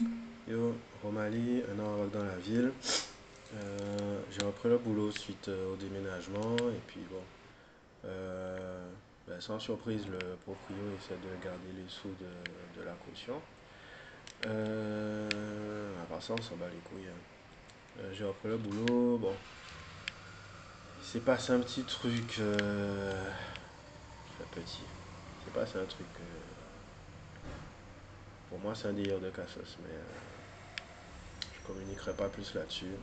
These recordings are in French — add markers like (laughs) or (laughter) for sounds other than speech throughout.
Yo, Romali, un an dans la ville. Euh, j'ai repris le boulot suite euh, au déménagement et puis bon, euh, ben, sans surprise, le proprio essaie de garder les sous de, de la caution. Euh, à part ça, on s'en bat les couilles. hein. J'ai repris le boulot, bon, c'est passé un petit truc, enfin, petit, c'est passé un truc, pour moi c'est un délire de cassos, mais euh, je communiquerai pas plus là-dessus.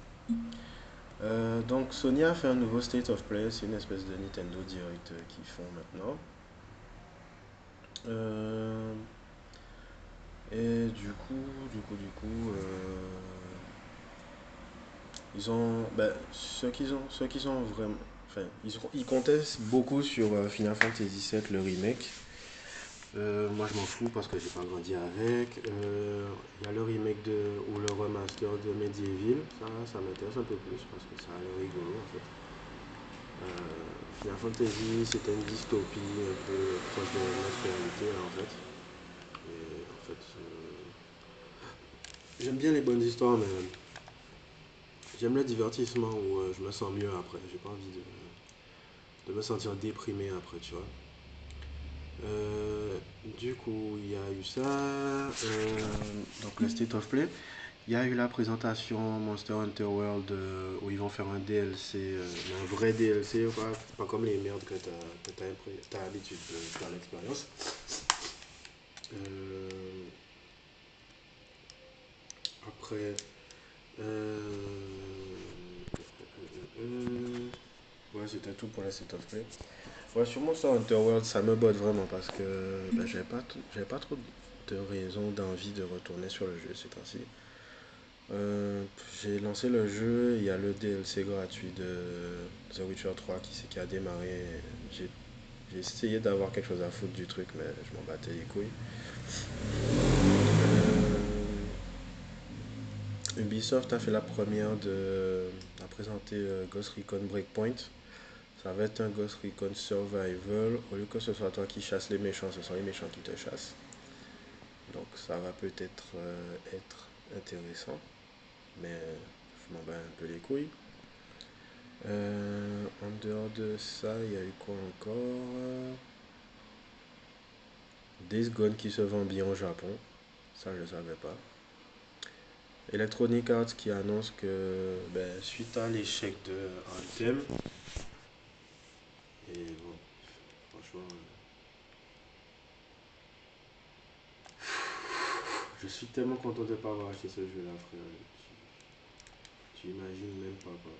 Euh, donc Sony a fait un nouveau State of Play, c'est une espèce de Nintendo Direct euh, qu'ils font maintenant. Euh, et du coup, du coup, du coup, ils ont, ben, ceux qu'ils ont, ceux ont vraiment, enfin, ils, ils comptaient beaucoup sur Final Fantasy VII, le remake. Euh, moi, je m'en fous parce que j'ai pas grandi avec. Euh, Il y a le remake de, ou le remaster de Medieval. Ça, ça m'intéresse un peu plus parce que ça a l'air rigolo en fait. Euh, Final Fantasy, c'était une dystopie un peu proche de notre réalité en fait. Et en fait, j'aime bien les bonnes histoires, mais j'aime le divertissement où je me sens mieux après. J'ai pas envie de, de me sentir déprimé après, tu vois. Euh, du coup, il y a eu ça. euh, donc le State of Play. Il y a eu la présentation Monster Hunter World euh, où ils vont faire un DLC, un vrai DLC, quoi. Pas comme les merdes que tu as, l'habitude de faire l'expérience. Après, ouais, c'était tout pour la State of Play. Ouais, sur Monster Hunter World, ça me botte vraiment parce que ben, j'avais pas, pas trop de raison, d'envie de retourner sur le jeu ces temps-ci. Euh, j'ai lancé le jeu, il y a le DLC gratuit de The Witcher 3 qui, qui a démarré. J'ai j'ai essayé d'avoir quelque chose à foutre du truc, mais je m'en battais les couilles. Euh, Ubisoft a fait la première de. a présenté euh, Ghost Recon Breakpoint. Ça va être un Ghost Recon Survival. Au lieu que ce soit toi qui chasses les méchants, ce sont les méchants qui te chassent. Donc ça va peut-être euh, être intéressant. Mais je m'en bats un peu les couilles. Euh, en dehors de ça, il y a eu quoi encore? Days Gone qui se vend bien au Japon. Ça, je ne savais pas. Electronic Arts qui annonce que ben, suite à l'échec de Anthem, et bon, franchement, je suis tellement content de ne pas avoir acheté ce jeu-là, frère. Tu, tu imagines même pas quoi.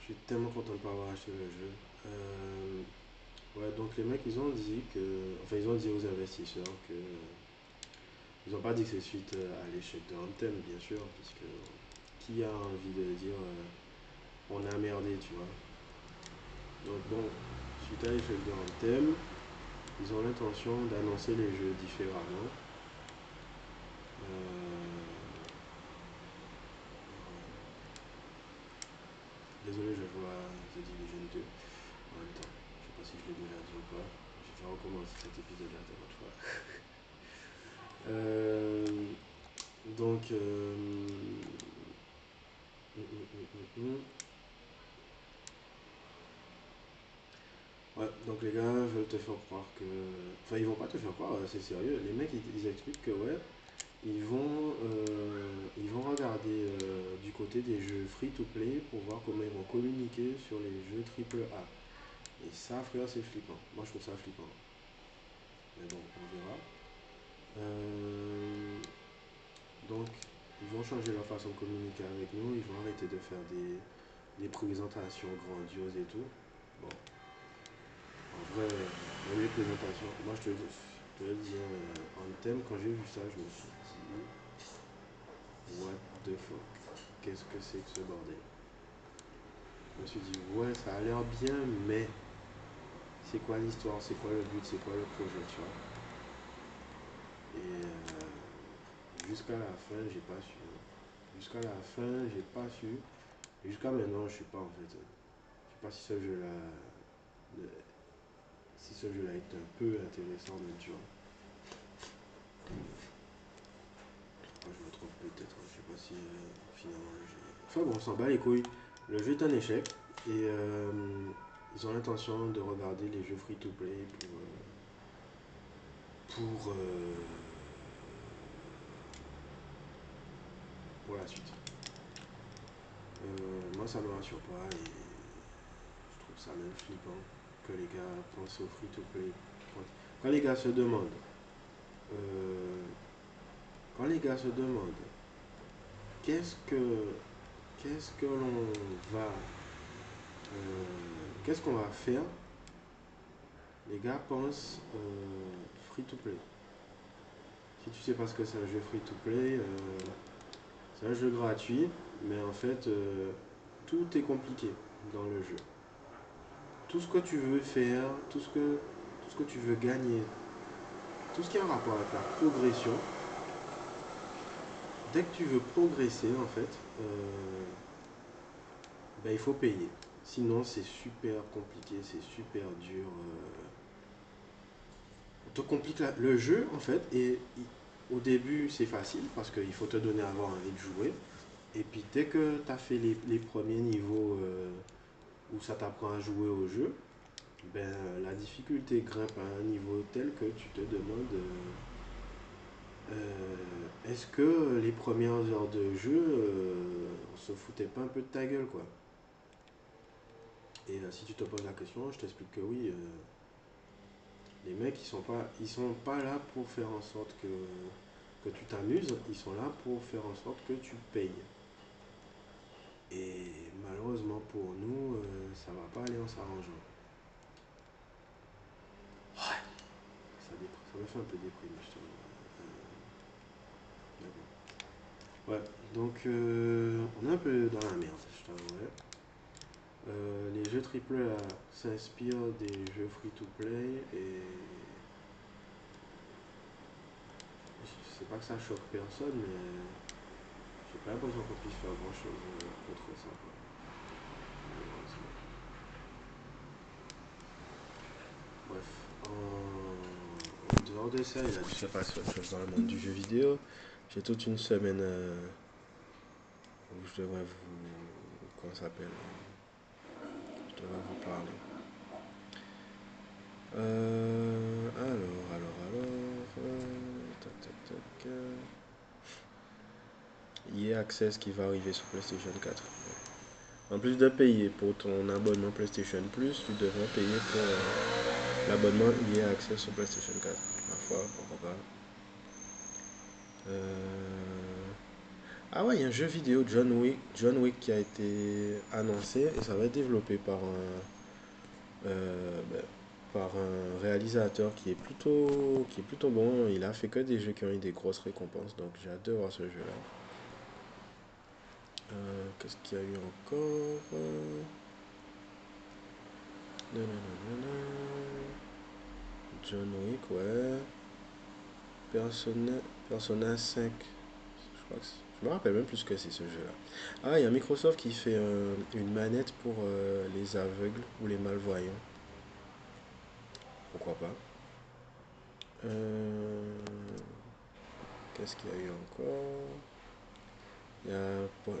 Je suis tellement content de ne pas avoir acheté le jeu. Euh, ouais, donc les mecs, ils ont dit que. Enfin, ils ont dit aux investisseurs que. Ils n'ont pas dit que c'est suite euh, à l'échec de Anthem, bien sûr, puisque qui a envie de dire euh, on a merdé, tu vois. Donc bon, suite à l'échec de Anthem, ils ont l'intention d'annoncer les jeux différemment. Euh, Désolé, je à The Division 2 en même temps. Je sais pas si je l'ai déjà dit ou pas. Je vais recommencer cet épisode là de fois. (laughs) Euh, donc, euh, hum, hum, hum, Ouais, donc les gars veulent te faire croire que. Enfin, ils vont pas te faire croire, euh, c'est sérieux. Les mecs, ils, expliquent que, ouais, ils vont, euh, ils vont regarder euh, du côté des jeux free-to-play pour voir comment ils vont communiquer sur les jeux triple A. Et ça, frère, c'est flippant. Moi, je trouve ça flippant. Mais bon, on verra. Donc, ils vont changer leur façon de communiquer avec nous. Ils vont arrêter de faire des, des présentations grandioses et tout. Bon, vrai, même les présentations, moi je te, je te dis, hein, en thème, quand j'ai vu ça, je me suis dit, what the fuck, qu'est-ce que c'est que ce bordel? Je me suis dit, ouais, ça a l'air bien, mais c'est quoi l'histoire, c'est quoi le but, c'est quoi le projet, tu vois? Et euh, jusqu'à la fin, j'ai pas su. Jusqu'à la fin, j'ai pas su. Jusqu'à maintenant, je sais pas en fait. Je sais pas si ce jeu-là si ce jeu-là est un peu intéressant notre jour. Moi, je me trompe peut-être, je sais pas si euh, finalement le jeu... Enfin bon, on s'en bat les couilles. Le jeu est un échec et euh, ils ont l'intention de regarder les jeux free-to-play pour... Euh, pour, pour la suite. moi ça me rassure pas et je trouve ça même flippant les gars pensent au free-to-play. Quand les gars se demandent, euh, quand les gars se demandent qu'est-ce que qu'est-ce que l'on va euh, qu'est-ce qu'on va faire les gars pensent euh, free to play si tu sais pas ce que c'est un jeu free to play c'est un jeu gratuit mais en fait tout est compliqué dans le jeu tout ce que tu veux faire tout ce que tout ce que tu veux gagner tout ce qui a un rapport avec la progression dès que tu veux progresser, en fait, euh, ben, il faut payer. Sinon, c'est super compliqué, c'est super dur. Euh. on te complique le jeu, en fait, et au début, c'est facile parce qu'il faut te donner à avoir envie de jouer. Et puis, dès que tu as fait les, premiers niveaux euh, où ça t'apprend à jouer au jeu, ben, la difficulté grimpe à un niveau tel que tu te demandes euh, est-ce que les premières heures de jeu, euh, on se foutait pas un peu de ta gueule, quoi? Et euh, si tu te poses la question, je t'explique que oui. les mecs, ils sont pas, ils sont pas là pour faire en sorte que tu t'amuses. Ils sont là pour faire en sorte que tu payes. Et malheureusement pour nous, ça va pas aller en s'arrangeant. Ouais. Ça, ça un peu déprimer, je te Ouais, donc euh, on est un peu dans la merde, je t'avouerai. Euh, les jeux AAA s'inspirent des jeux free-to-play et je sais pas que ça choque personne, mais j'ai pas l'impression qu'on puisse faire grand chose contre ça. Bref, de ça, il a dû se passer autre chose dans le monde du jeu vidéo. J'ai toute une semaine euh, où je devrais vous. Comment ça s'appelle Je devrais vous parler. Euh, alors, alors, alors. Euh, tac, tac, tac. EA Access qui va arriver sur PlayStation 4. En plus de payer pour ton abonnement PlayStation Plus, tu devrais payer pour l'abonnement EA Access sur PlayStation 4. Ma foi, pourquoi pas. Euh, ah ouais, il y a un jeu vidéo John Wick, John Wick qui a été annoncé et ça va être développé par un, euh, ben, par un réalisateur qui est plutôt qui est plutôt bon. Il a fait que des jeux qui ont eu des grosses récompenses, donc j'ai hâte de voir ce jeu-là. Euh, qu'est-ce qu'il y a eu encore? John Wick, ouais. Persona, Persona 5. Je me rappelle même plus que c'est ce jeu-là. Ah, il y a Microsoft qui fait euh, une manette pour euh, les aveugles ou les malvoyants. Pourquoi pas. Euh, qu'est-ce qu'il y a eu encore? Il y a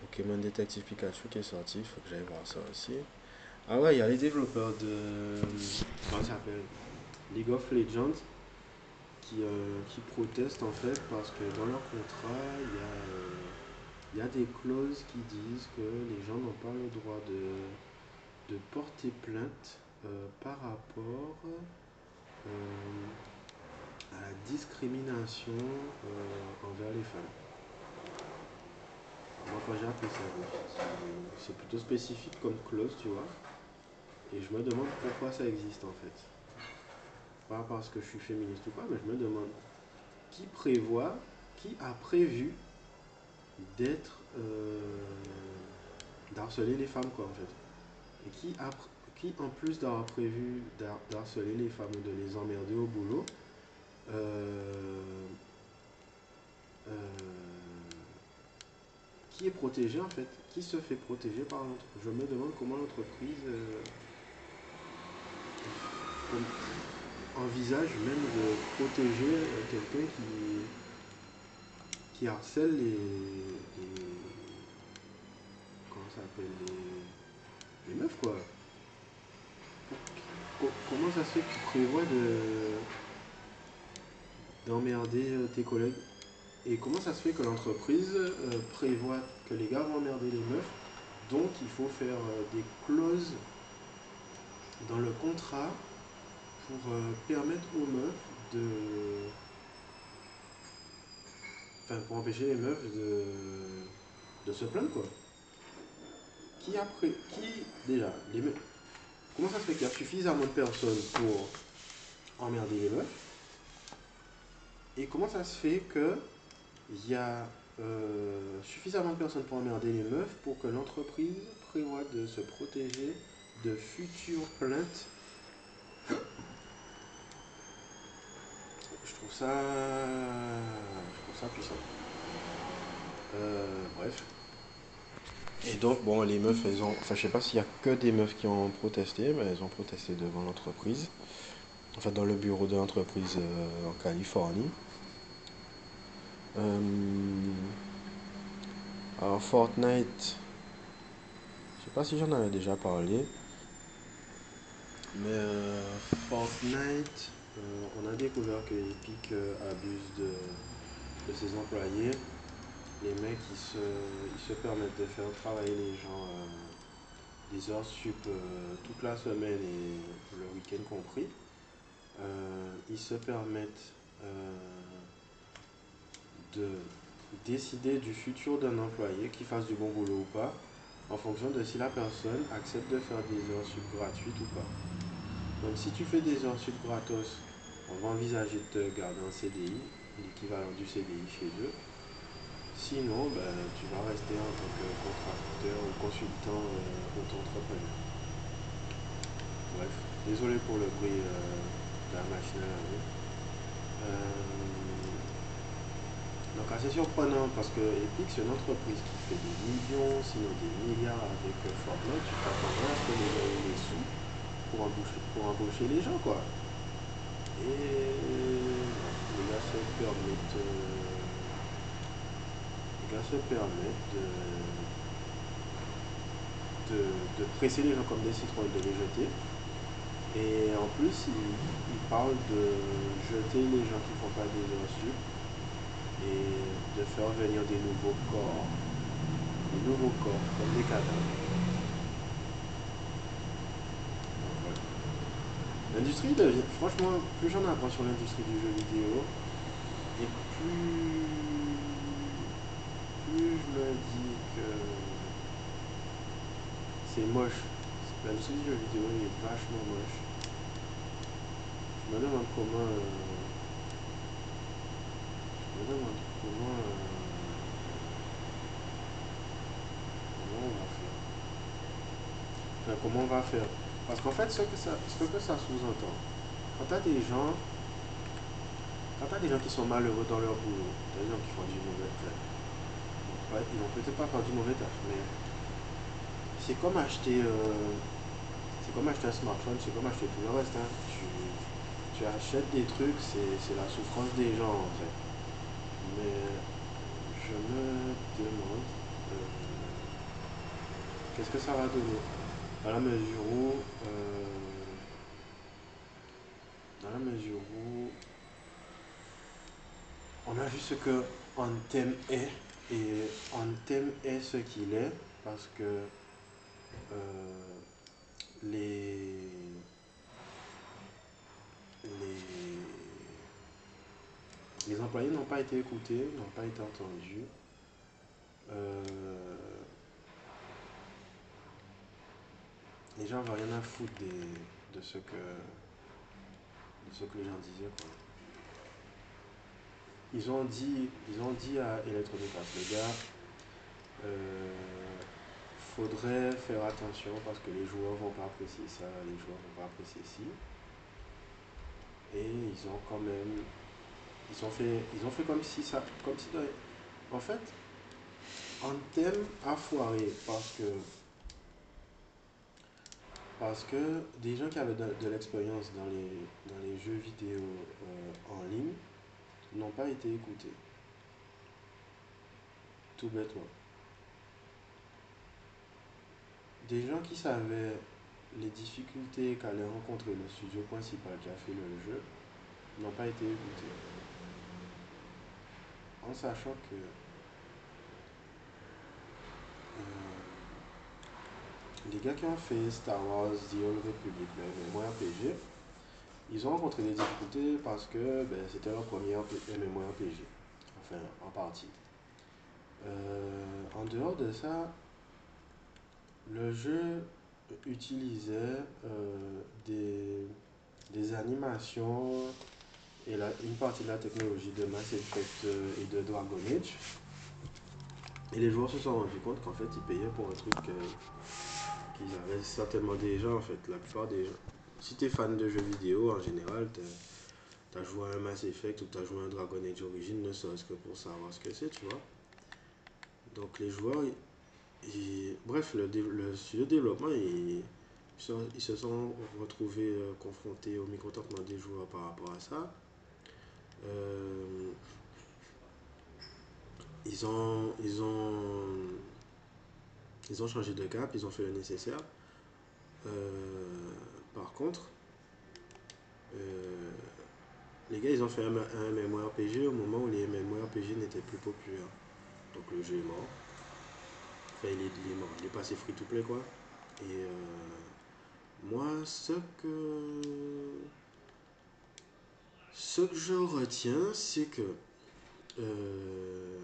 Pokémon Detective Pikachu qui est sorti. Il faut que j'aille voir ça aussi. Ah ouais, il y a les développeurs de... Comment s'appelle? League of Legends euh, qui, protestent en fait parce que dans leur contrat, il y, a, il y a des clauses qui disent que les gens n'ont pas le droit de, de porter plainte euh, par rapport euh, à la discrimination envers les femmes. Moi, quand j'ai appris ça, c'est plutôt spécifique comme clause, tu vois. Et je me demande pourquoi ça existe en fait pas parce que je suis féministe ou pas, mais je me demande qui prévoit, qui a prévu d'être euh, d'harceler les femmes quoi en fait. Et qui a qui en plus d'avoir prévu d'harceler les femmes ou de les emmerder au boulot, euh, euh, qui est protégé en fait, qui se fait protéger par l'autre? Je me demande comment l'entreprise envisage même de protéger euh, quelqu'un qui, harcèle les, ça s'appelle meufs quoi. Co- Comment ça se fait que tu prévois de d'emmerder euh, tes collègues? Et comment ça se fait que l'entreprise euh, prévoit que les gars vont emmerder les meufs? Donc il faut faire des clauses dans le contrat pour euh, permettre aux meufs de. Enfin, pour empêcher les meufs de, de se plaindre quoi. Qui a pré... Qui déjà les meufs Comment ça se fait qu'il y a suffisamment de personnes pour emmerder les meufs? Et comment ça se fait que il y a euh, suffisamment de personnes pour emmerder les meufs pour que l'entreprise prévoit de se protéger de futures plaintes Je trouve ça, je trouve ça puissant. Euh, bref. Et donc, bon, les meufs, elles ont. Enfin, je sais pas s'il y a que des meufs qui ont protesté, mais elles ont protesté devant l'entreprise. Enfin, dans le bureau de l'entreprise euh, en Californie. Euh, alors, Fortnite. Je sais pas si j'en avais déjà parlé. Mais euh, Fortnite, on a découvert que Epic euh, abuse de, de ses employés. Les mecs, ils se, ils se permettent de faire travailler les gens euh, des heures sup euh, toute la semaine et le week-end compris. Euh, ils se permettent euh, de décider du futur d'un employé, qu'il fasse du bon boulot ou pas, en fonction de si la personne accepte de faire des heures sup gratuites ou pas. Donc si tu fais des heures sup gratos, on va envisager de te garder en CDI, l'équivalent du CDI chez eux. Sinon, ben, tu vas rester en tant que contracteur ou consultant euh, auto-entrepreneur. Bref, désolé pour le bruit euh, de la machine à laver. Euh, donc assez surprenant parce que Epic c'est une entreprise qui fait des millions, sinon des milliards avec euh, Fortnite. Tu t'attendrais à ce que les gens sous pour embaucher, pour embaucher les gens quoi. Et les gars se permettent, euh, de, presser les gens comme des citrons et de les jeter. Et en plus, ils, ils parlent de jeter les gens qui font pas des heures sup et de faire venir des nouveaux corps, des nouveaux corps comme des cadavres. Donc, voilà. L'industrie devient, franchement, plus j'en apprends sur l'industrie du jeu vidéo, et plus, plus je me dis que c'est moche. L'industrie du jeu vidéo est vachement moche. Je me demande comment, euh, je me demande comment, euh, comment on va faire. Enfin, comment on va faire. Parce qu'en fait, ce que ça, ce que ça sous-entend, quand tu as des gens, quand tu des gens qui sont malheureux dans leur boulot, des gens qui font du mauvais travail, ouais, ils vont peut-être pas faire du mauvais taf, mais c'est comme acheter, euh, c'est comme acheter un smartphone, c'est comme acheter tout le reste. hein. Tu, tu achètes des trucs, c'est c'est la souffrance des gens en fait. Mais je me demande euh, qu'est-ce que ça va donner? Dans la mesure où, euh, dans la mesure où on a vu ce que Anthem est et Anthem est ce qu'il est parce que euh, les, les, les employés n'ont pas été écoutés, n'ont pas été entendus. Euh, les gens n'avaient rien à foutre de, ce que, de ce que les gens disaient. Quoi. Ils ont dit, ils ont dit à Electronic les gars, euh, faudrait faire attention parce que les joueurs vont pas apprécier ça, les joueurs vont pas apprécier ci. Et ils ont quand même, ils ont fait, ils ont fait comme si ça, comme si, en fait, Anthem a foiré parce que, parce que des gens qui avaient de, l'expérience dans les, dans les jeux vidéo euh, en ligne n'ont pas été écoutés. Tout bêtement. des gens qui savaient les difficultés qu'allait rencontrer le studio principal qui a fait le jeu n'ont pas été écoutés. En sachant que euh, les gars qui ont fait Star Wars The Old Republic, le MMORPG, ils ont rencontré des difficultés parce que ben, c'était leur premier MMORPG, enfin en partie. Euh, en dehors de ça, le jeu utilisait euh, des, des, animations et la, une partie de la technologie de Mass Effect euh, et de Dragon Age. Et les joueurs se sont rendus compte qu'en fait, ils payaient pour un truc qu'ils avaient certainement déjà, en fait, la plupart des gens. Si tu es fan de jeux vidéo, en général, tu as joué à un Mass Effect ou tu as joué à un Dragon Age Origin, ne serait-ce que pour savoir ce que c'est, tu vois. Donc les joueurs, bref, le, le studio de développement, ils, se sont retrouvés euh, confrontés au mécontentement des joueurs par rapport à ça. Euh, ils, ont, ils, ont, ils ont changé de cap, ils ont fait le nécessaire. Euh, par contre, les gars, ils ont fait un, MMORPG au moment où les MMORPG n'étaient plus populaires. Donc le jeu est mort. Enfin, il est, mort. Il est passé free to play, quoi. Et euh, moi, ce que. Ce que je retiens, c'est que. Euh,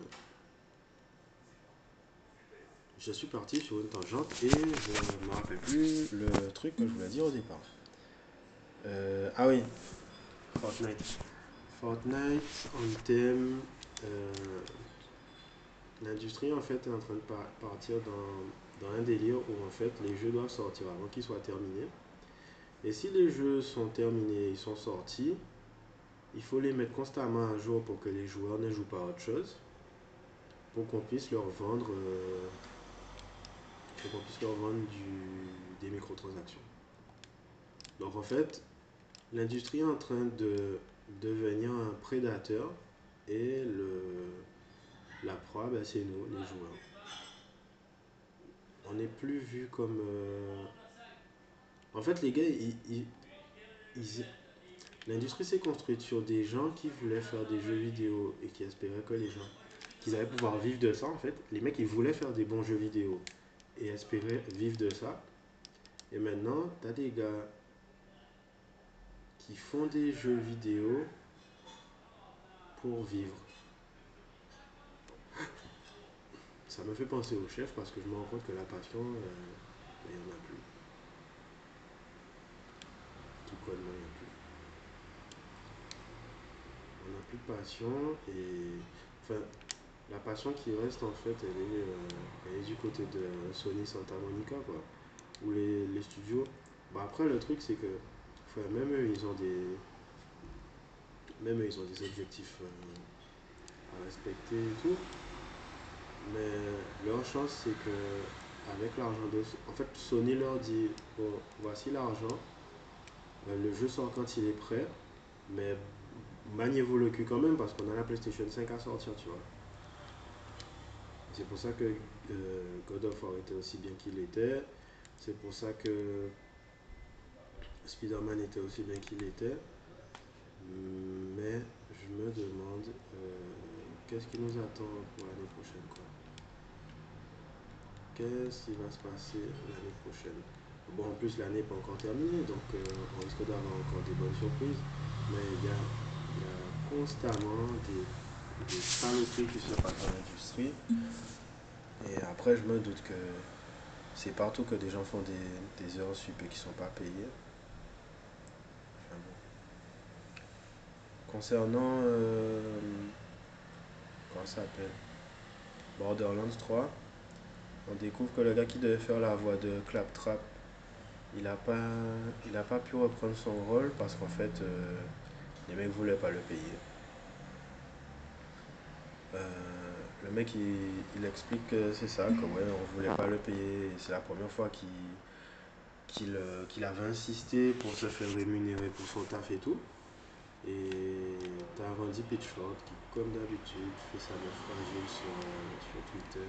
je suis parti sur une tangente et je ne me rappelle plus le truc que je voulais dire au départ. Euh, ah oui, Fortnite. Fortnite en thème l'industrie en fait est en train de partir dans, un délire où en fait les jeux doivent sortir avant qu'ils soient terminés. Et si les jeux sont terminés, ils sont sortis, il faut les mettre constamment à jour pour que les joueurs ne jouent pas à autre chose, pour qu'on puisse leur vendre, euh, pour qu'on puisse leur vendre du, des microtransactions. Donc en fait, l'industrie est en train de devenir un prédateur et le, la proie, ben, c'est nous, les joueurs. On n'est plus vu comme. Euh, en fait, les gars, l'industrie s'est construite sur des gens qui voulaient faire des jeux vidéo et qui espéraient que les gens. qu'ils allaient pouvoir vivre de ça, en fait. Les mecs, ils voulaient faire des bons jeux vidéo et espéraient vivre de ça. Et maintenant, t'as des gars qui font des jeux vidéo pour vivre. ça me fait penser au chef parce que je me rends compte que la passion, euh, il n'y en a plus. Tout connement, il n'y a plus. On n'a plus de passion et. Enfin, la passion qui reste en fait, elle est, euh, elle est du côté de Sony Santa Monica, quoi. Ou les, les studios. Bah après, le truc, c'est que. Même eux, ils ont des. Même ils ont des objectifs euh, à respecter et tout. Mais leur chance, c'est que avec l'argent de... En fait, Sony leur dit, bon, voici l'argent, euh, le jeu sort quand il est prêt, mais maniez-vous le cul quand même parce qu'on a la PlayStation 5 à sortir, tu vois. C'est pour ça que euh, God of War était aussi bien qu'il était. C'est pour ça que Spider-Man était aussi bien qu'il était. Mais je me demande euh, qu'est-ce qui nous attend pour l'année prochaine, qu'est-ce qui va se passer l'année prochaine? Bon, en plus, l'année n'est pas encore terminée, donc euh, on risque d'avoir encore des bonnes surprises. Mais il y a, constamment des, des saloperies qui se passent dans l'industrie. Et après, je me doute que c'est partout que des gens font des, des heures sup et qui sont pas payés. Enfin bon. Concernant. Euh, comment ça s'appelle? Borderlands 3 on découvre que le gars qui devait faire la voix de Claptrap, il n'a pas, il a pas pu reprendre son rôle parce qu'en fait, euh, les mecs voulaient pas le payer. Euh, le mec, il, explique que c'est ça, que ouais, on voulait pas le payer. C'est la première fois qu'il qu'il euh, avait insisté pour se faire rémunérer pour son taf et tout. Et t'as Randy Pitchford qui, comme d'habitude, fait sa meuf fragile sur, sur Twitter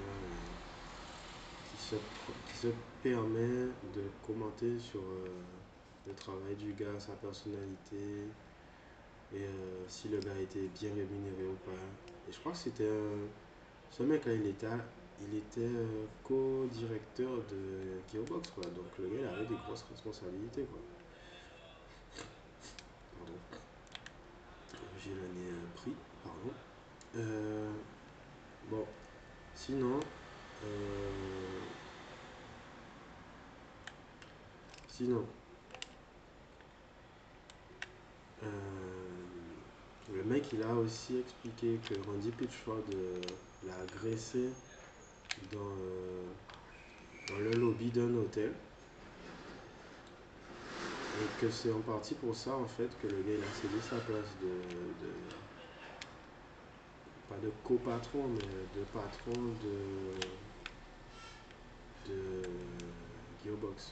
qui se, qui se permet de commenter sur euh, le travail du gars, sa personnalité, et euh, si le gars été bien rémunéré ou pas. Et je crois que c'était un- ce mec-là, il était, il était euh, co-directeur de Gearbox, quoi. Donc le gars, il avait des grosses responsabilités, quoi. Pardon. J'ai nez euh, pris, pardon. Euh, bon, sinon, euh, sinon, euh, le mec, il a aussi expliqué que Randy Pitchford euh, l'a agressé dans, euh, dans le lobby d'un hôtel. Et que c'est en partie pour ça, en fait, que le gars, a cédé sa place de, de pas de copatron, mais de patron de, de Gearbox.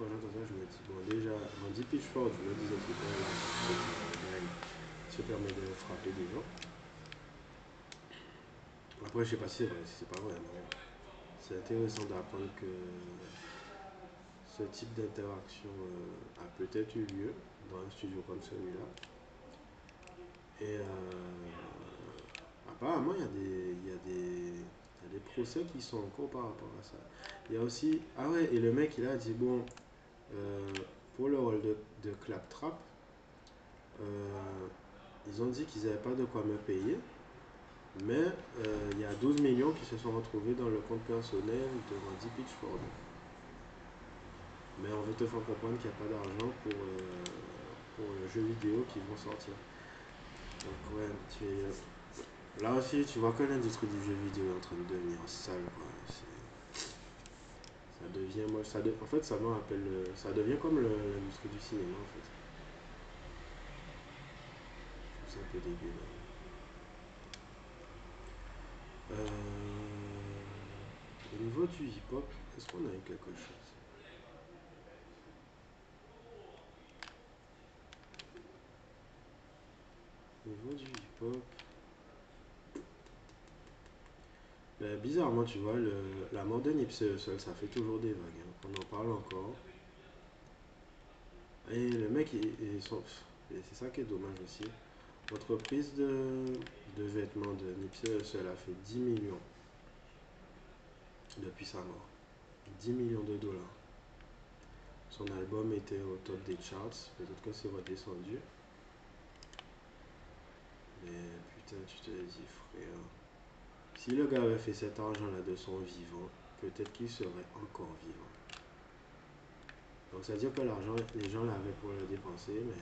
Quand j'entends ça, je me dis, bon, déjà, Randy Pitchford, je me disais que c'était là, se permet de frapper des gens. Après, je sais pas si c'est c'est pas vrai, mais c'est intéressant d'apprendre que ce type d'interaction euh, a peut-être eu lieu dans un studio comme celui-là. Et euh, apparemment, il y, a des, y des, y a des procès qui sont en cours par rapport à ça. Il y a aussi. Ah ouais, et le mec, il a dit bon, pour le rôle de, Claptrap, euh, ils ont dit qu'ils n'avaient pas de quoi me payer. Mais euh, il y a 12 millions qui se sont retrouvés dans le compte personnel de Randy Pitchford. Mais on veut te faire comprendre qu'il n'y a pas d'argent pour, euh, pour le jeu vidéo qui vont sortir. Donc ouais, tu es- là aussi tu vois que l'industrie du jeu vidéo est en train de devenir sale quoi. Ça devient moi ça en fait ça me rappelle le- ça devient comme le- l'industrie du cinéma en fait. Je trouve ça un peu dégueu. là. Euh, au niveau du hip hop, est-ce qu'on a eu quelque chose? Au niveau du hip Ben, bizarrement, tu vois, le, la mort de Nipsey Hussle, ça fait toujours des vagues. hein. On en parle encore. Et le mec, il, il c'est ça qui est dommage aussi. L'entreprise de, de vêtements de Nipsey a fait 10 millions depuis sa mort. 10 millions de dollars. Son album était au top des charts. Peut-être que c'est redescendu. Mais putain, tu te dis, frère. Si le gars avait fait cet argent-là de son vivant, peut-être qu'il serait encore vivant. Donc ça veut dire que l'argent, les gens l'avaient pour le dépenser, mais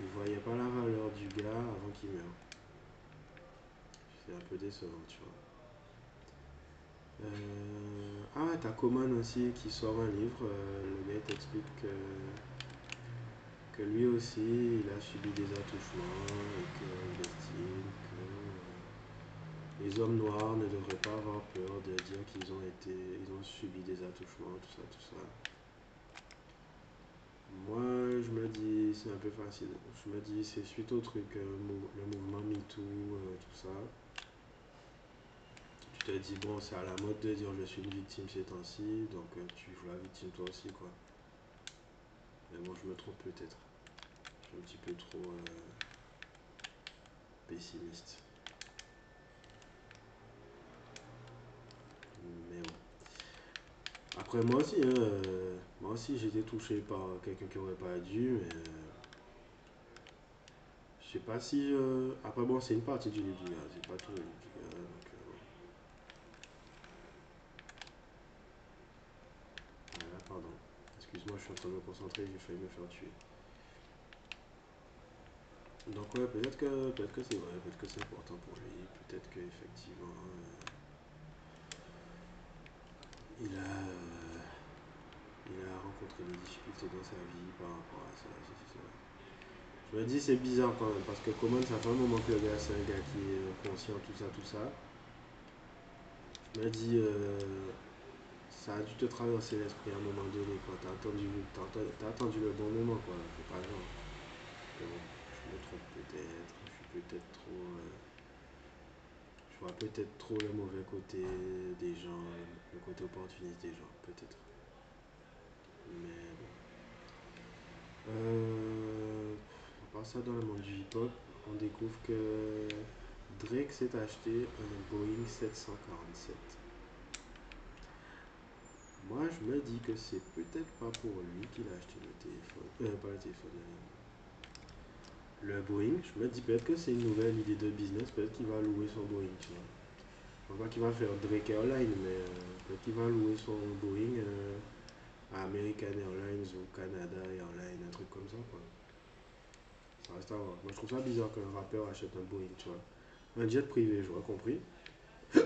ils ne voyaient pas la valeur du gars avant qu'il meure. C'est un peu décevant, tu vois. Euh, Ah t'as Coman aussi qui sort un livre. euh, le gars t'explique que, que lui aussi, il a subi des attouchements et qu'il estime les hommes noirs ne devraient pas avoir peur de dire qu'ils ont été, ils ont subi des attouchements, tout ça, tout ça. Moi, je me dis, c'est un peu facile. Je me dis, c'est suite au truc, euh, le mouvement MeToo, euh, tout ça. Tu te dis, bon, c'est à la mode de dire je suis une victime ces temps-ci, donc euh, tu joues la victime toi aussi, quoi. Mais bon, je me trompe peut-être. Je suis un petit peu trop pessimiste. Mais bon. Après, moi aussi, hein, euh, moi aussi, été touché par quelqu'un qui aurait pas dû, mais. euh, je sais pas si. euh, Après, bon, c'est une partie du livre du gars, c'est pas tout le donc. euh, bon. Voilà, pardon. Excuse-moi, je suis en train de me concentrer, j'ai failli me faire tuer. Donc ouais, peut-être que peut-être que c'est vrai, peut-être que c'est important pour lui, peut-être qu'effectivement euh, il a euh, il a rencontré des difficultés dans sa vie par rapport à ça. Je me dis c'est bizarre quand même, parce que Common ça fait un moment que le gars c'est un gars qui est conscient, tout ça, tout ça. Je me dis euh, ça a dû te traverser l'esprit à un moment donné, quoi. T'as attendu, attendu le bon moment, quoi. C'est pas bon, je me trompe peut-être, je suis peut-être trop. euh, Je vois peut-être trop le mauvais côté des gens, le côté opportuniste des gens, peut-être. Mais bon. Euh, on passe ça dans le monde du hip-hop. On découvre que Drake s'est acheté un Boeing 747. Moi, je me dis que c'est peut-être pas pour lui qu'il a acheté le téléphone. Euh, pas le téléphone. Le Boeing. Je me dis peut-être que c'est une nouvelle idée de business. Peut-être qu'il va louer son Boeing, tu vois. Je pense pas qu'il va faire Drake Airlines, mais euh, peut-être qu'il va louer son Boeing euh, à American Airlines ou Canada Airlines, un truc comme ça, quoi. Ça reste à voir. Moi, je trouve ça bizarre qu'un rappeur achète un Boeing, tu vois. Un jet privé, j'aurais compris. (coughs)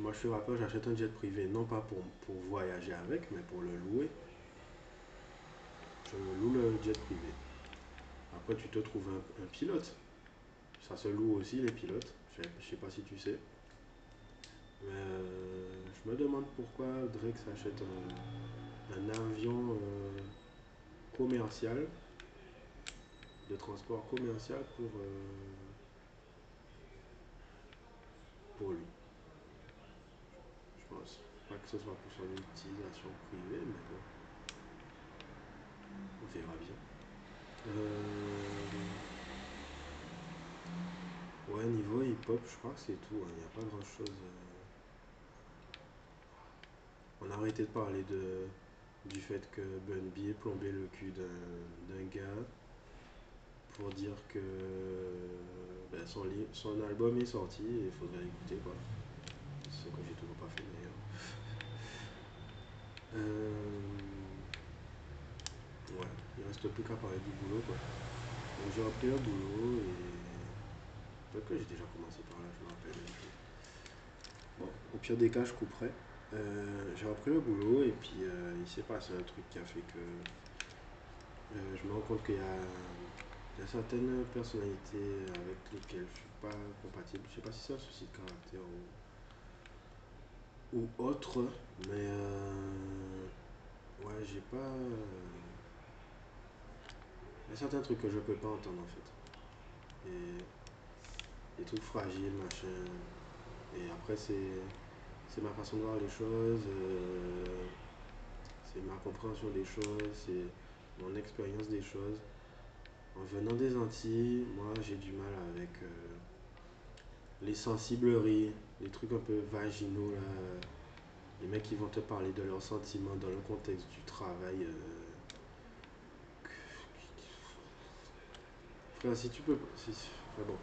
Moi, je suis rappeur, j'achète un jet privé, non pas pour, pour voyager avec, mais pour le louer. Je loue le jet privé. Après, tu te trouves un, pilote. Ça se loue aussi, les pilotes. Je je sais pas si tu sais. Mais euh, je me demande pourquoi Drake s'achète un, un avion euh, commercial, de transport commercial pour, euh, pour lui. Je pense pas que ce soit pour son utilisation privée, mais bon, on verra bien. Euh, ouais, niveau hip-hop, je crois que c'est tout. hein. Il n'y a pas grand-chose. euh. On a arrêté de parler de, du fait que Bun B plombé le cul d'un gars pour dire que ben, son, son album est sorti et il faudrait l'écouter quoi. Ce que j'ai toujours pas fait d'ailleurs. Euh, reste plus qu'à parler du boulot quoi. Donc j'ai repris le boulot et peut-être que j'ai déjà commencé par là, je me rappelle. Bon, au pire des cas, je couperai. Euh, j'ai repris le boulot et puis euh, il s'est passé un truc qui a fait que euh, je me rends compte qu'il y y a certaines personnalités avec lesquelles je suis pas compatible. Je sais pas si c'est un souci de caractère ou, ou autre, mais euh, ouais, j'ai pas. Il y a certains trucs que je peux pas entendre en fait. Et des trucs fragiles, machin. Et après, c'est c'est ma façon de voir les choses, euh, c'est ma compréhension des choses, c'est mon expérience des choses. En venant des Antilles, moi j'ai du mal avec euh, les sensibleries, les trucs un peu vaginaux là. Les mecs qui vont te parler de leurs sentiments dans le contexte du travail. euh, Frère, si tu peux. Enfin bon.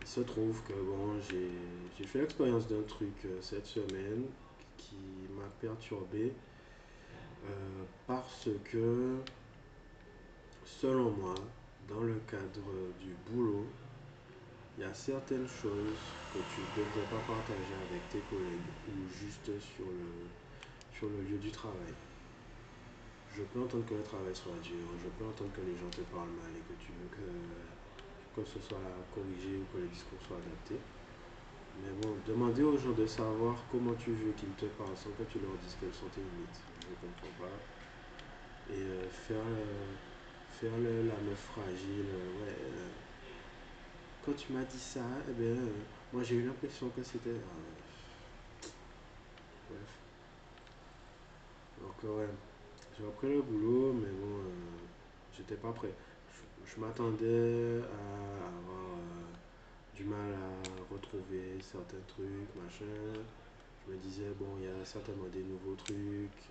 Il se trouve que bon, j'ai fait l'expérience d'un truc euh, cette semaine qui m'a perturbé euh, parce que, selon moi, dans le cadre du boulot, il y a certaines choses que tu ne devrais pas partager avec tes collègues ou juste sur le lieu du travail. Je peux entendre que le travail soit dur, je peux entendre que les gens te parlent mal et que tu veux que, que ce soit corrigé ou que le discours soit adapté. Mais bon, demander aux gens de savoir comment tu veux qu'ils te parlent sans que tu leur dises quelles sont tes limites, je ne comprends pas. Et euh, faire, euh, faire la meuf fragile, euh, ouais. quand tu m'as dit ça, eh ben, moi j'ai eu l'impression que c'était. bref. Donc, ouais, j'ai repris le boulot, mais bon, euh, j'étais pas prêt. Je, m'attendais à avoir euh, du mal à retrouver certains trucs, machin. Je me disais, bon, il y a certainement des nouveaux trucs.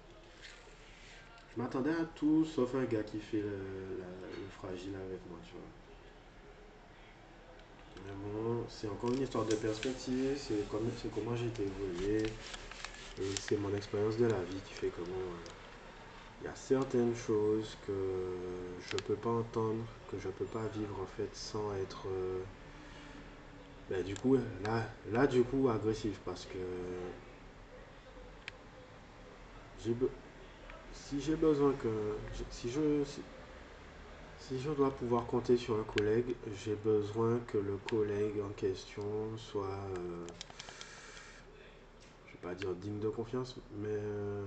Je m'attendais à tout sauf un gars qui fait le, fragile avec moi, tu vois. Bon, c'est encore une histoire de perspective, c'est comme, c'est comment j'ai été évolué, et c'est mon expérience de la vie qui fait bon, euh, il y a certaines choses que je peux pas entendre, que je peux pas vivre en fait sans être, euh, ben, du coup, là, là du coup agressif parce que be- si j'ai besoin que, si je, si, si je dois pouvoir compter sur un collègue, j'ai besoin que le collègue en question soit, euh, je vais pas dire digne de confiance, mais euh,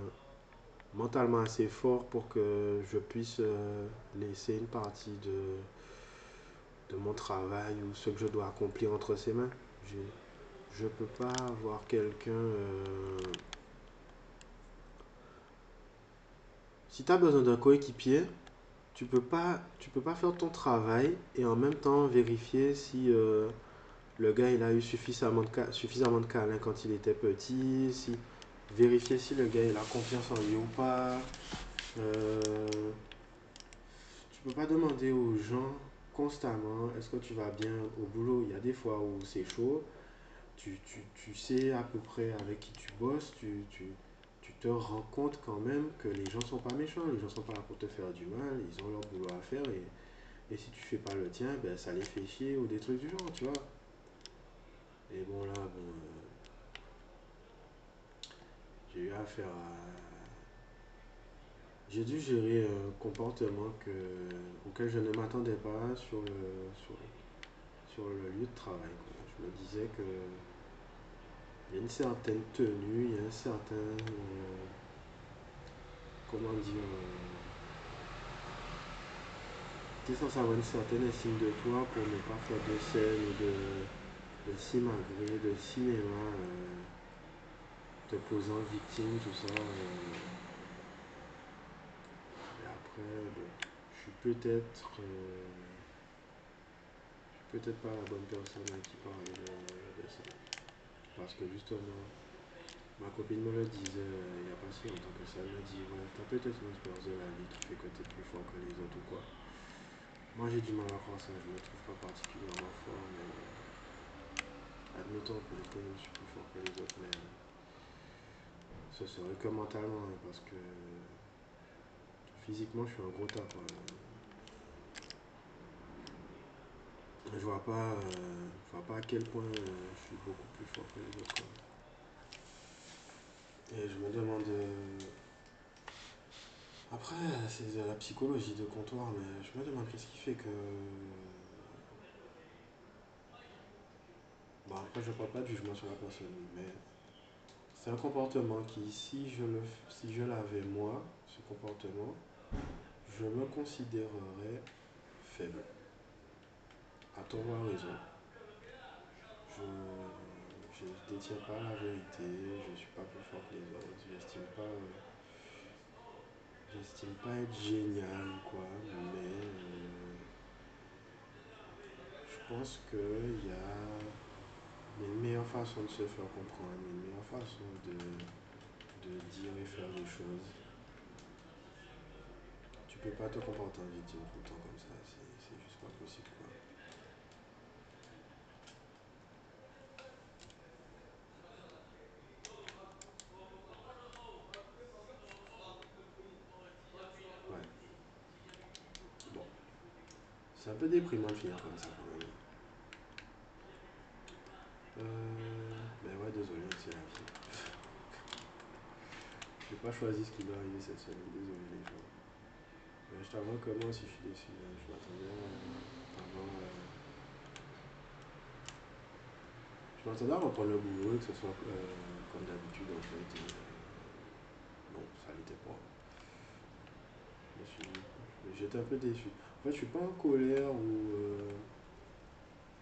mentalement assez fort pour que je puisse euh, laisser une partie de, mon travail ou ce que je dois accomplir entre ses mains. Je ne peux pas avoir quelqu'un... Euh, si tu as besoin d'un coéquipier, tu peux pas tu peux pas faire ton travail et en même temps vérifier si euh, le gars il a eu suffisamment de suffisamment de câlin quand il était petit si vérifier si le gars il a confiance en lui ou pas. Euh, tu peux pas demander aux gens constamment est-ce que tu vas bien au boulot? Il y a des fois où c'est chaud. Tu, sais à peu près avec qui tu bosses tu, tu te rends compte quand même que les gens sont pas méchants, les gens sont pas là pour te faire du mal, ils ont leur boulot à faire et, et si tu fais pas le tien, ben ça les fait chier ou des trucs du genre, tu vois. Et bon là, bon, euh, j'ai eu affaire à... J'ai dû gérer un comportement que, auquel je ne m'attendais pas sur le, sur, le lieu de travail. Je me disais que il y a une certaine tenue, il y a un certain. Euh, comment dire. Euh, tu es censé avoir une certaine estime de toi pour ne pas faire de scène ou de, de simagrée, de cinéma, euh, posant victime, tout ça. et après, je suis peut-être. peut-être pas la bonne personne à qui parler de ça. Parce que justement, ma copine me le disait euh, il n'y a pas si longtemps que ça. Elle me dit Ouais, t'as peut-être une expérience de la vie qui fait que t'es plus fort que les autres ou quoi. Moi j'ai du mal à croire ça, je ne me trouve pas particulièrement fort, mais admettons que je suis plus fort que les autres, mais ce serait que mentalement, hein, parce que physiquement je suis un gros tas. Je vois pas, euh, je vois pas à quel point euh, je suis beaucoup plus fort que les autres. Et je me demande. Euh, après, c'est de la psychologie de comptoir, mais je me demande qu'est-ce qui fait que. Bon, après, je ne parle pas de jugement sur la personne, mais c'est un comportement qui, si je l'avais moi, ce comportement, je me considérerais faible à ton raison. Je ne détiens pas la vérité, je ne suis pas plus fort que les autres, j'estime pas. Pas être génial quoi, mais euh, je pense qu'il y a une meilleure façon de se faire comprendre, une meilleure façon de, de dire et faire des choses. Tu peux pas te comporter en victime tout le temps comme ça, c'est juste pas possible quoi. C'est un peu déprimant de finir comme ça pas choisi ce qui doit arriver cette semaine, désolé les gens. Mais je t'avoue que moi aussi je suis déçu, hein. je m'attendais à avoir... Euh, je m'attendais à reprendre le boulot et que ce soit euh, comme d'habitude en fait. Et, ça n'était pas. J'étais un peu déçu. En fait, je suis pas en colère ou. Euh,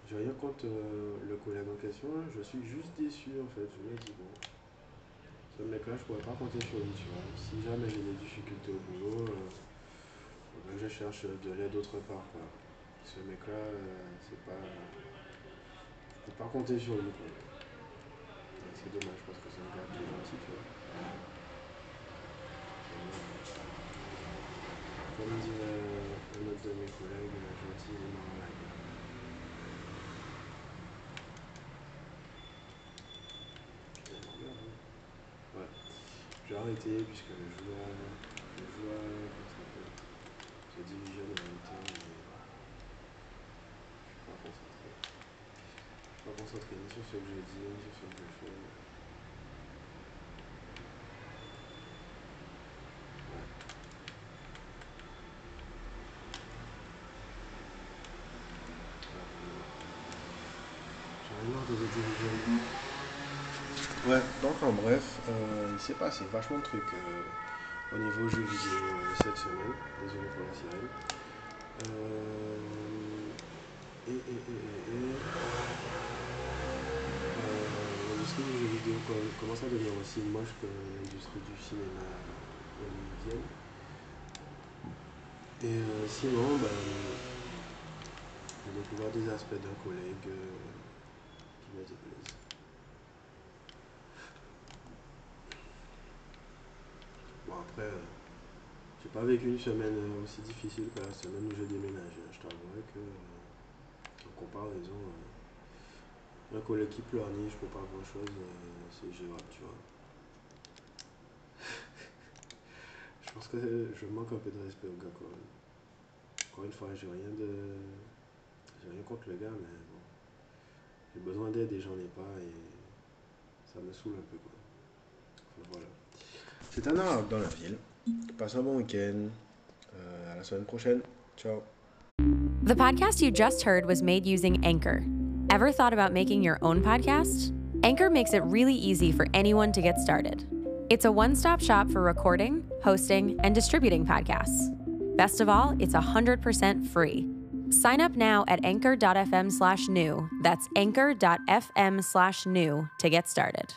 j'ai rien contre euh, le collègue en question, je suis juste déçu en fait. Je me dis, bon, ce mec-là, je pourrais pas compter sur lui, tu vois. Si jamais j'ai des difficultés au boulot, euh, je cherche de l'aide autre part. Ce mec-là, c'est pas. Pas compter sur lui, quoi. C'est dommage parce que c'est un gars qui gentil, tu vois. Comme dit un autre de mes collègues, gentil et marrant la gueule. Ouais. Je vais arrêter puisque je vois, je s'appelle, je division en même temps et je suis pas concentré. Je suis pas concentré ni sur ce que je dis, ni sur ce que je fais. Ouais, donc en bref, euh, il s'est passé vachement de trucs euh, au niveau jeux vidéo euh, cette semaine. Désolé pour la sirène. et, et, euh, l'industrie du jeu vidéo commence à devenir aussi moche que l'industrie du cinéma hollywoodienne. Et euh, sinon, ben, j'ai découvert des aspects d'un collègue euh, qui me déplaisent. Bon, après, euh, j'ai pas vécu une semaine euh, aussi difficile que la semaine où j'ai déménagé. Je t'avouerai que, en comparaison, euh, un collègue qui pleurniche pour pas grand chose, c'est gérable, tu vois. (laughs) je pense que je manque un peu de respect au gars quand même. Encore une fois, j'ai rien de. J'ai rien contre le gars, mais bon. J'ai besoin d'aide et j'en ai pas et ça me saoule un peu quoi. Enfin, voilà. Un arabe dans la ville. Passe un bon week-end. Euh, à la semaine prochaine. Ciao. The podcast you just heard was made using Anchor. Ever thought about making your own podcast? Anchor makes it really easy for anyone to get started. It's a one stop shop for recording, hosting, and distributing podcasts. Best of all, it's 100% free. Sign up now at anchor.fm slash new. That's anchor.fm slash new to get started.